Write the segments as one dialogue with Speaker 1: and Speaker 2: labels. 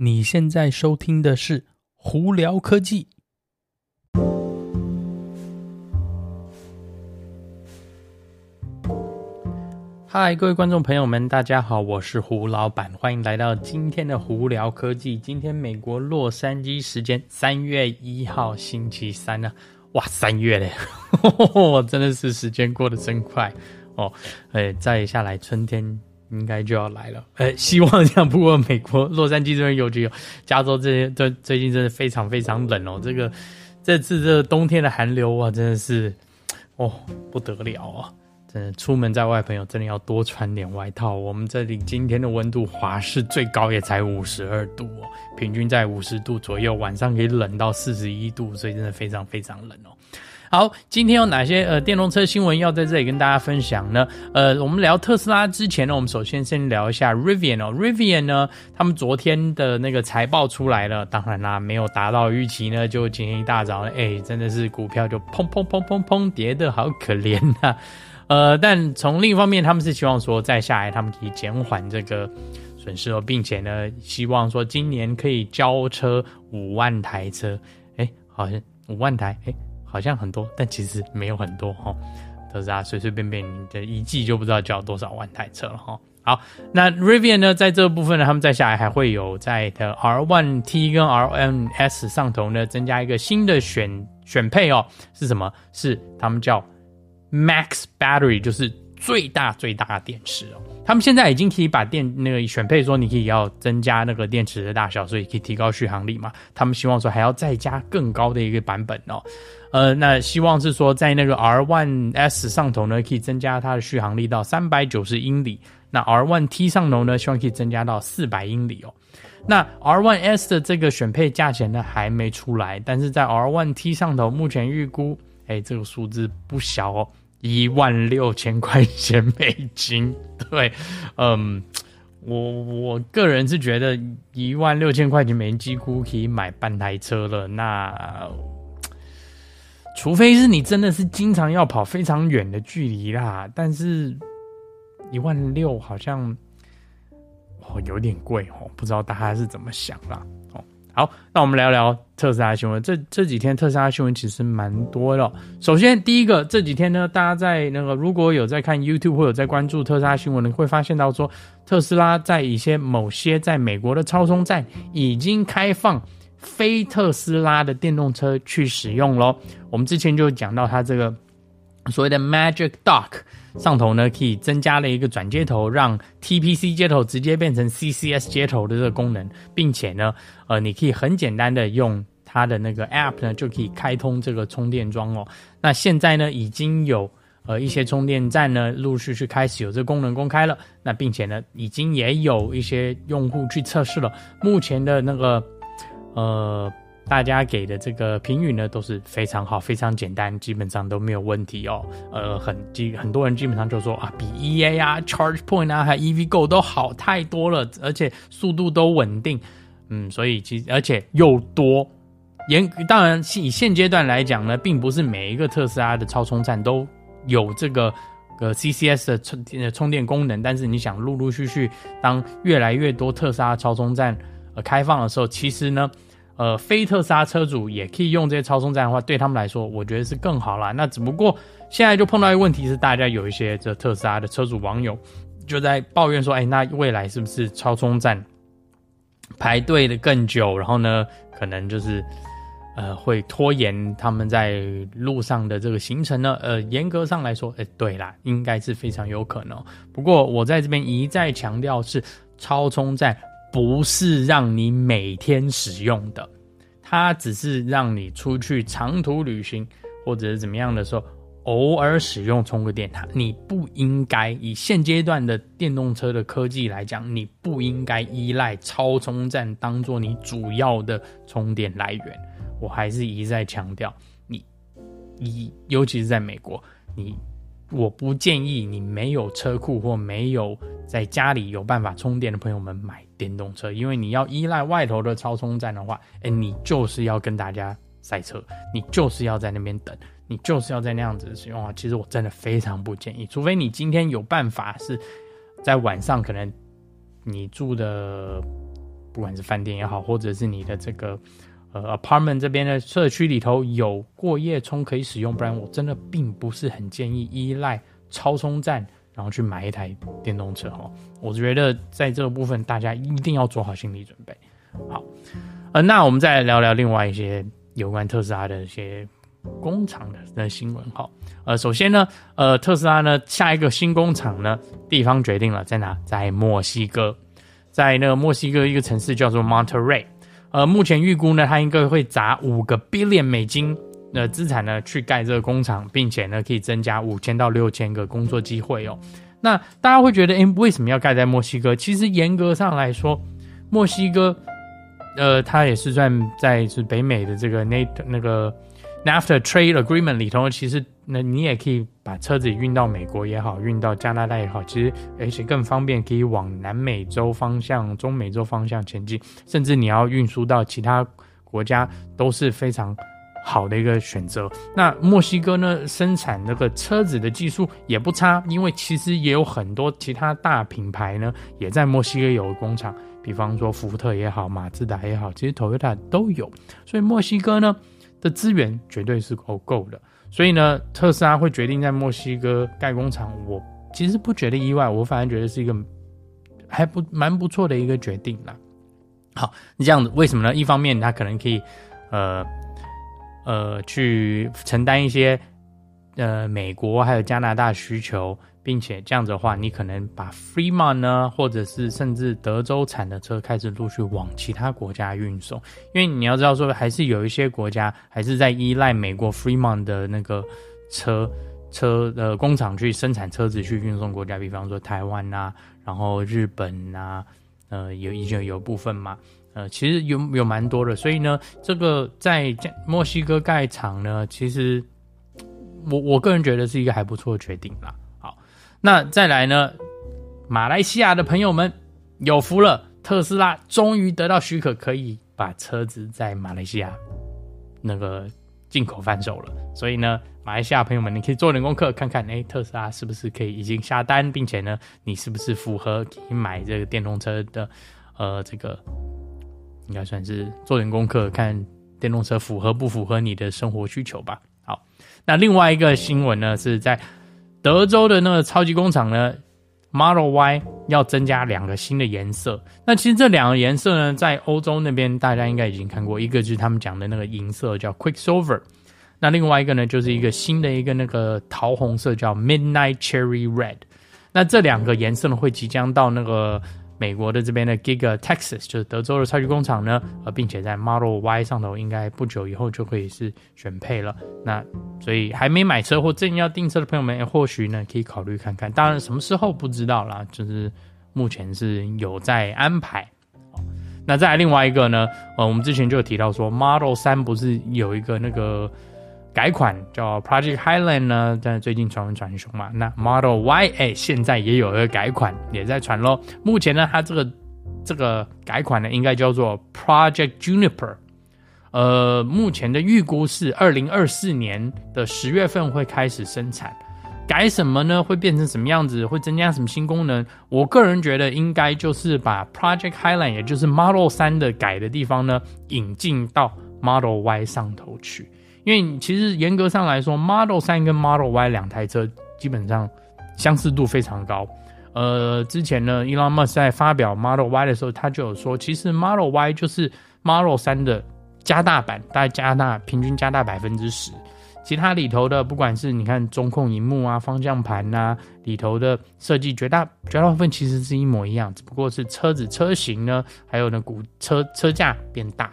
Speaker 1: 你现在收听的是胡聊科技。嗨，各位观众朋友们，大家好，我是胡老板，欢迎来到今天的胡聊科技。今天美国洛杉矶时间三月一号星期三呢、啊，哇，三月嘞，真的是时间过得真快哦。哎，再下来春天。应该就要来了，呃，希望这样。不过美国洛杉矶这边尤其有，加州这些最最近真的非常非常冷哦。这个这次这个冬天的寒流啊，真的是哦不得了啊！真的出门在外，朋友真的要多穿点外套。我们这里今天的温度，华氏最高也才五十二度哦，平均在五十度左右，晚上可以冷到四十一度，所以真的非常非常冷哦。好，今天有哪些呃电动车新闻要在这里跟大家分享呢？呃，我们聊特斯拉之前呢，我们首先先聊一下 Rivian 哦。Rivian 呢，他们昨天的那个财报出来了，当然啦，没有达到预期呢，就今天一大早，哎，真的是股票就砰砰砰砰砰跌的好可怜呐、啊。呃，但从另一方面，他们是希望说再下来，他们可以减缓这个损失哦，并且呢，希望说今年可以交车五万台车。哎，好像五万台，哎。好像很多，但其实没有很多哈。特斯拉随随便便你的一季就不知道交多少万台车了哈。好，那 Rivian 呢，在这部分呢，他们在下来还会有在的 R1T 跟 RNS 上头呢，增加一个新的选选配哦。是什么？是他们叫 Max Battery，就是最大最大的电池哦。他们现在已经可以把电那个选配说，你可以要增加那个电池的大小，所以可以提高续航力嘛。他们希望说还要再加更高的一个版本哦。呃，那希望是说，在那个 R1S 上头呢，可以增加它的续航力到三百九十英里。那 R1T 上头呢，希望可以增加到四百英里哦。那 R1S 的这个选配价钱呢，还没出来，但是在 R1T 上头，目前预估，哎，这个数字不小哦，一万六千块钱美金。对，嗯，我我个人是觉得一万六千块钱美金几乎可以买半台车了。那除非是你真的是经常要跑非常远的距离啦，但是一万六好像哦有点贵哦，不知道大家是怎么想啦哦。好，那我们聊聊特斯拉新闻。这这几天特斯拉新闻其实蛮多的。首先第一个，这几天呢，大家在那个如果有在看 YouTube 或者在关注特斯拉新闻，你会发现到说特斯拉在一些某些在美国的超充站已经开放。非特斯拉的电动车去使用咯。我们之前就讲到它这个所谓的 Magic Dock 上头呢，可以增加了一个转接头，让 TPC 接头直接变成 CCS 接头的这个功能，并且呢，呃，你可以很简单的用它的那个 App 呢，就可以开通这个充电桩哦。那现在呢，已经有呃一些充电站呢，陆续去开始有这个功能公开了。那并且呢，已经也有一些用户去测试了，目前的那个。呃，大家给的这个评语呢都是非常好，非常简单，基本上都没有问题哦。呃，很基很多人基本上就说啊，比 EA 啊、ChargePoint 啊、还 EVgo 都好太多了，而且速度都稳定。嗯，所以其实而且又多。严当然以现阶段来讲呢，并不是每一个特斯拉的超充站都有这个呃 CCS 的充充电功能，但是你想陆陆续续当越来越多特斯拉超充站呃。开放的时候，其实呢，呃，非特斯拉车主也可以用这些超充站的话，对他们来说，我觉得是更好啦。那只不过现在就碰到一个问题是，大家有一些这特斯拉的车主网友就在抱怨说，哎，那未来是不是超充站排队的更久？然后呢，可能就是呃会拖延他们在路上的这个行程呢？呃，严格上来说，哎，对啦，应该是非常有可能。不过我在这边一再强调是超充站。不是让你每天使用的，它只是让你出去长途旅行或者是怎么样的时候，偶尔使用充个电。它你不应该以现阶段的电动车的科技来讲，你不应该依赖超充站当做你主要的充电来源。我还是一再强调，你一尤其是在美国，你。我不建议你没有车库或没有在家里有办法充电的朋友们买电动车，因为你要依赖外头的超充站的话，哎，你就是要跟大家塞车，你就是要在那边等，你就是要在那样子使用啊。其实我真的非常不建议，除非你今天有办法是在晚上，可能你住的。不管是饭店也好，或者是你的这个呃 apartment 这边的社区里头有过夜充可以使用，不然我真的并不是很建议依赖超充站，然后去买一台电动车哈。我觉得在这个部分，大家一定要做好心理准备。好，呃，那我们再来聊聊另外一些有关特斯拉的一些工厂的的新闻哈。呃，首先呢，呃，特斯拉呢下一个新工厂呢地方决定了在哪，在墨西哥。在那个墨西哥一个城市叫做 Monterrey，呃，目前预估呢，它应该会砸五个 billion 美金那资产呢去盖这个工厂，并且呢可以增加五千到六千个工作机会哦。那大家会觉得，诶，为什么要盖在墨西哥？其实严格上来说，墨西哥，呃，它也是算在是北美的这个那那个 NAFTA Trade Agreement 里头，其实。那你也可以把车子运到美国也好，运到加拿大也好，其实而且更方便，可以往南美洲方向、中美洲方向前进，甚至你要运输到其他国家都是非常好的一个选择。那墨西哥呢，生产那个车子的技术也不差，因为其实也有很多其他大品牌呢，也在墨西哥有工厂，比方说福特也好，马自达也好，其实 Toyota 都有，所以墨西哥呢的资源绝对是够够的。所以呢，特斯拉会决定在墨西哥盖工厂，我其实不觉得意外，我反而觉得是一个还不蛮不错的一个决定啦。好，你这样子为什么呢？一方面，他可能可以呃呃去承担一些呃美国还有加拿大需求。并且这样子的话，你可能把 Fremont 呢，或者是甚至德州产的车开始陆续往其他国家运送，因为你要知道说，还是有一些国家还是在依赖美国 Fremont 的那个车车的工厂去生产车子去运送国家，比方说台湾啊，然后日本啊，呃，有已经有部分嘛，呃，其实有有蛮多的，所以呢，这个在墨西哥盖厂呢，其实我我个人觉得是一个还不错的决定啦。好那再来呢？马来西亚的朋友们有福了，特斯拉终于得到许可，可以把车子在马来西亚那个进口贩售了。所以呢，马来西亚朋友们，你可以做点功课，看看，哎，特斯拉是不是可以已经下单，并且呢，你是不是符合可以买这个电动车的？呃，这个应该算是做点功课，看电动车符合不符合你的生活需求吧。好，那另外一个新闻呢，是在。德州的那个超级工厂呢，Model Y 要增加两个新的颜色。那其实这两个颜色呢，在欧洲那边大家应该已经看过，一个就是他们讲的那个银色叫 Quicksilver，那另外一个呢，就是一个新的一个那个桃红色叫 Midnight Cherry Red。那这两个颜色呢，会即将到那个。美国的这边的 Giga Texas 就是德州的超级工厂呢，呃，并且在 Model Y 上头应该不久以后就可以是选配了。那所以还没买车或正要订车的朋友们，或许呢可以考虑看看。当然什么时候不知道啦，就是目前是有在安排。那再来另外一个呢，呃，我们之前就有提到说 Model 3不是有一个那个。改款叫 Project Highland 呢，在最近传闻传凶嘛。那 Model Y 哎，现在也有一个改款，也在传喽。目前呢，它这个这个改款呢，应该叫做 Project Juniper。呃，目前的预估是二零二四年的十月份会开始生产。改什么呢？会变成什么样子？会增加什么新功能？我个人觉得应该就是把 Project Highland，也就是 Model 3的改的地方呢，引进到 Model Y 上头去。因为其实严格上来说，Model 3跟 Model Y 两台车基本上相似度非常高。呃，之前呢，Elon Musk 在发表 Model Y 的时候，他就有说，其实 Model Y 就是 Model 3的加大版，大概加大平均加大百分之十。其他里头的，不管是你看中控荧幕啊、方向盘啊，里头的设计绝大绝大部分其实是一模一样，只不过是车子车型呢，还有呢，股车车架变大。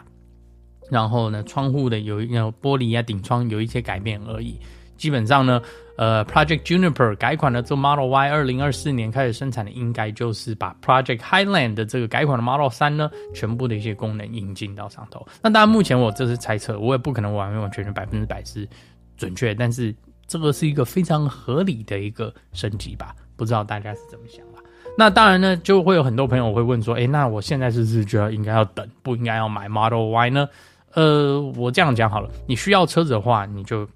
Speaker 1: 然后呢，窗户的有一个玻璃啊，顶窗有一些改变而已。基本上呢，呃，Project Juniper 改款的这 Model Y，二零二四年开始生产的，应该就是把 Project Highland 的这个改款的 Model 3呢，全部的一些功能引进到上头。那当然，目前我这是猜测，我也不可能完完全全百分之百是准确，但是这个是一个非常合理的一个升级吧？不知道大家是怎么想吧？那当然呢，就会有很多朋友会问说，诶，那我现在是不是就要应该要等，不应该要买 Model Y 呢？呃，我这样讲好了，你需要车子的话，你就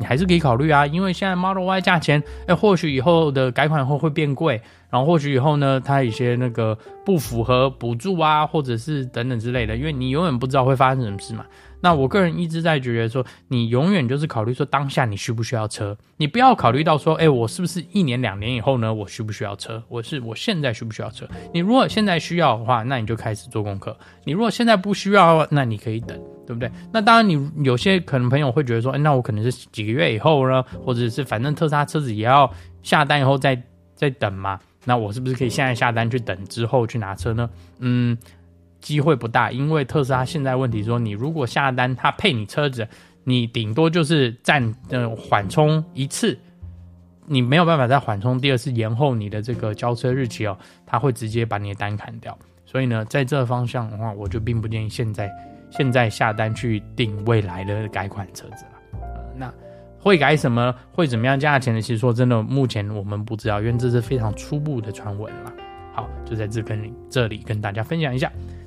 Speaker 1: 你还是可以考虑啊，因为现在 Model Y 价钱，哎，或许以后的改款后会变贵，然后或许以后呢，它一些那个不符合补助啊，或者是等等之类的，因为你永远不知道会发生什么事嘛。那我个人一直在觉得说，你永远就是考虑说当下你需不需要车，你不要考虑到说，哎，我是不是一年两年以后呢，我需不需要车？我是我现在需不需要车？你如果现在需要的话，那你就开始做功课；你如果现在不需要，那你可以等，对不对？那当然，你有些可能朋友会觉得说，哎，那我可能是几个月以后呢，或者是反正特斯拉车子也要下单以后再再等嘛，那我是不是可以现在下单去等之后去拿车呢？嗯。机会不大，因为特斯拉现在问题说，你如果下单，他配你车子，你顶多就是暂呃缓冲一次，你没有办法再缓冲第二次，延后你的这个交车日期哦，他会直接把你的单砍掉。所以呢，在这方向的话，我就并不建议现在现在下单去订未来的改款车子了。呃，那会改什么，会怎么样价钱的？其实说真的，目前我们不知道，因为这是非常初步的传闻了。好，就在这跟这里跟大家分享一下。